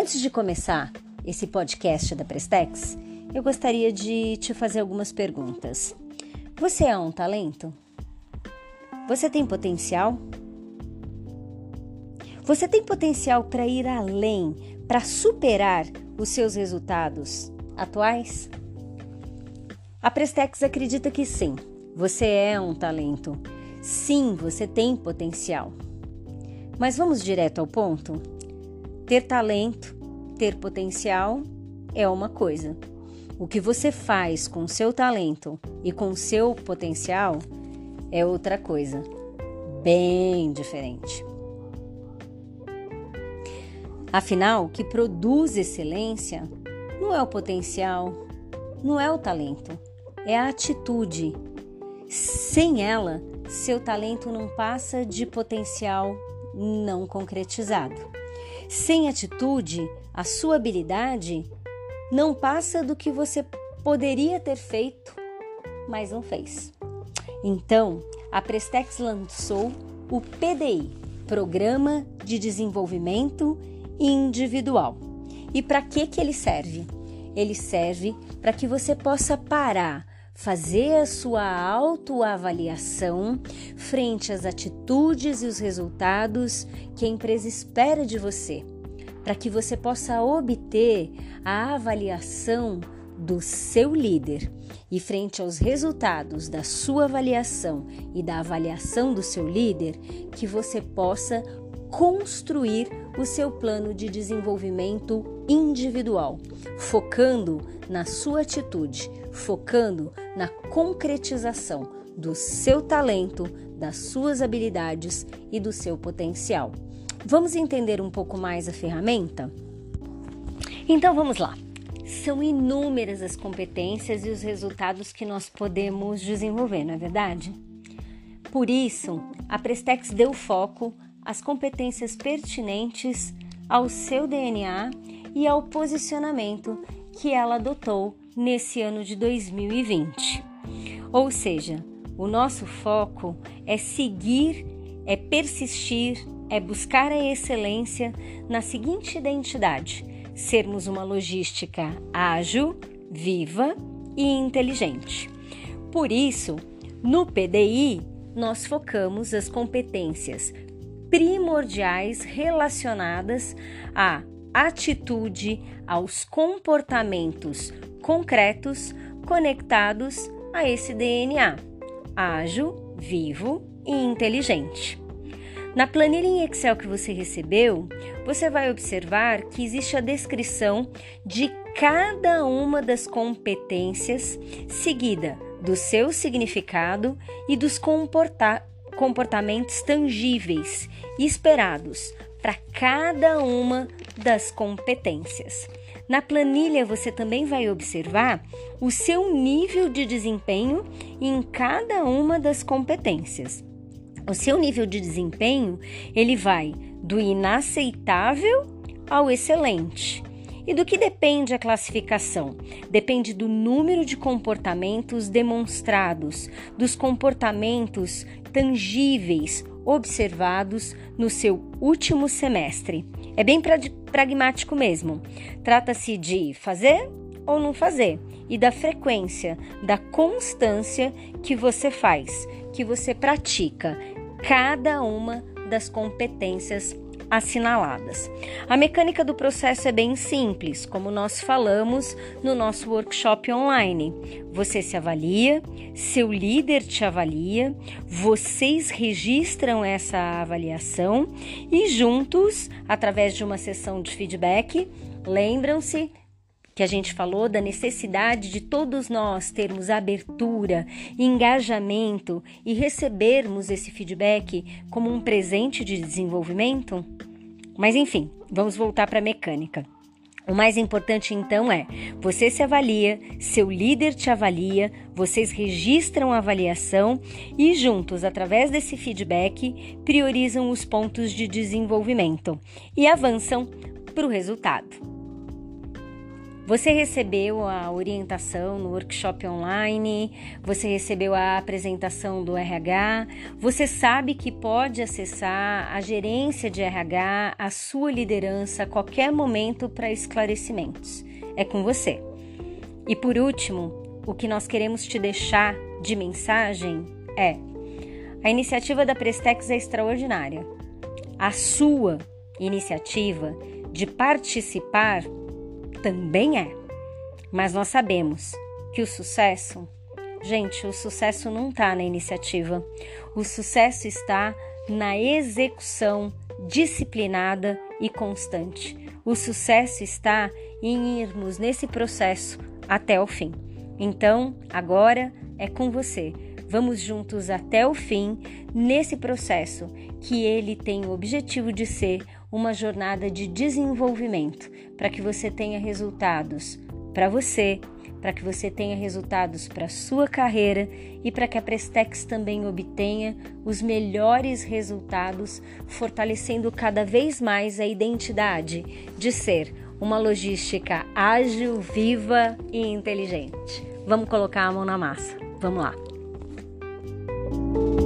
Antes de começar esse podcast da Prestex, eu gostaria de te fazer algumas perguntas. Você é um talento? Você tem potencial? Você tem potencial para ir além, para superar os seus resultados atuais? A Prestex acredita que sim, você é um talento. Sim, você tem potencial. Mas vamos direto ao ponto? Ter talento, ter potencial é uma coisa. O que você faz com seu talento e com seu potencial é outra coisa, bem diferente. Afinal, o que produz excelência não é o potencial, não é o talento, é a atitude. Sem ela, seu talento não passa de potencial não concretizado. Sem atitude, a sua habilidade não passa do que você poderia ter feito, mas não fez. Então, a Prestex lançou o PDI, Programa de Desenvolvimento Individual. E para que que ele serve? Ele serve para que você possa parar, fazer a sua autoavaliação frente às atitudes e os resultados que a empresa espera de você, para que você possa obter a avaliação do seu líder e frente aos resultados da sua avaliação e da avaliação do seu líder, que você possa construir o seu plano de desenvolvimento individual, focando na sua atitude, focando na concretização do seu talento, das suas habilidades e do seu potencial. Vamos entender um pouco mais a ferramenta? Então vamos lá. São inúmeras as competências e os resultados que nós podemos desenvolver, não é verdade? Por isso, a Prestex deu foco às competências pertinentes ao seu DNA e ao posicionamento que ela adotou nesse ano de 2020. Ou seja, o nosso foco é seguir, é persistir, é buscar a excelência na seguinte identidade: sermos uma logística ágil, viva e inteligente. Por isso, no PDI, nós focamos as competências primordiais relacionadas à atitude, aos comportamentos concretos conectados a esse DNA, ágil, vivo e inteligente. Na planilha em Excel que você recebeu, você vai observar que existe a descrição de cada uma das competências, seguida do seu significado e dos comporta comportamentos tangíveis esperados para cada uma das competências. Na planilha você também vai observar o seu nível de desempenho em cada uma das competências. O seu nível de desempenho, ele vai do inaceitável ao excelente. E do que depende a classificação? Depende do número de comportamentos demonstrados, dos comportamentos tangíveis observados no seu último semestre. É bem pragmático mesmo. Trata-se de fazer ou não fazer e da frequência, da constância que você faz, que você pratica cada uma das competências assinaladas. A mecânica do processo é bem simples, como nós falamos no nosso workshop online. Você se avalia, seu líder te avalia, vocês registram essa avaliação e juntos, através de uma sessão de feedback, lembram-se que a gente falou da necessidade de todos nós termos abertura, engajamento e recebermos esse feedback como um presente de desenvolvimento? Mas enfim, vamos voltar para a mecânica. O mais importante então é: você se avalia, seu líder te avalia, vocês registram a avaliação e juntos, através desse feedback, priorizam os pontos de desenvolvimento e avançam para o resultado. Você recebeu a orientação no workshop online, você recebeu a apresentação do RH, você sabe que pode acessar a gerência de RH, a sua liderança a qualquer momento para esclarecimentos. É com você. E por último, o que nós queremos te deixar de mensagem é: a iniciativa da Prestex é extraordinária. A sua iniciativa de participar também é. Mas nós sabemos que o sucesso, gente, o sucesso não está na iniciativa. O sucesso está na execução disciplinada e constante. O sucesso está em irmos nesse processo até o fim. Então, agora é com você. Vamos juntos até o fim nesse processo que ele tem o objetivo de ser uma jornada de desenvolvimento para que você tenha resultados para você, para que você tenha resultados para sua carreira e para que a Prestex também obtenha os melhores resultados, fortalecendo cada vez mais a identidade de ser uma logística ágil, viva e inteligente. Vamos colocar a mão na massa. Vamos lá. thank you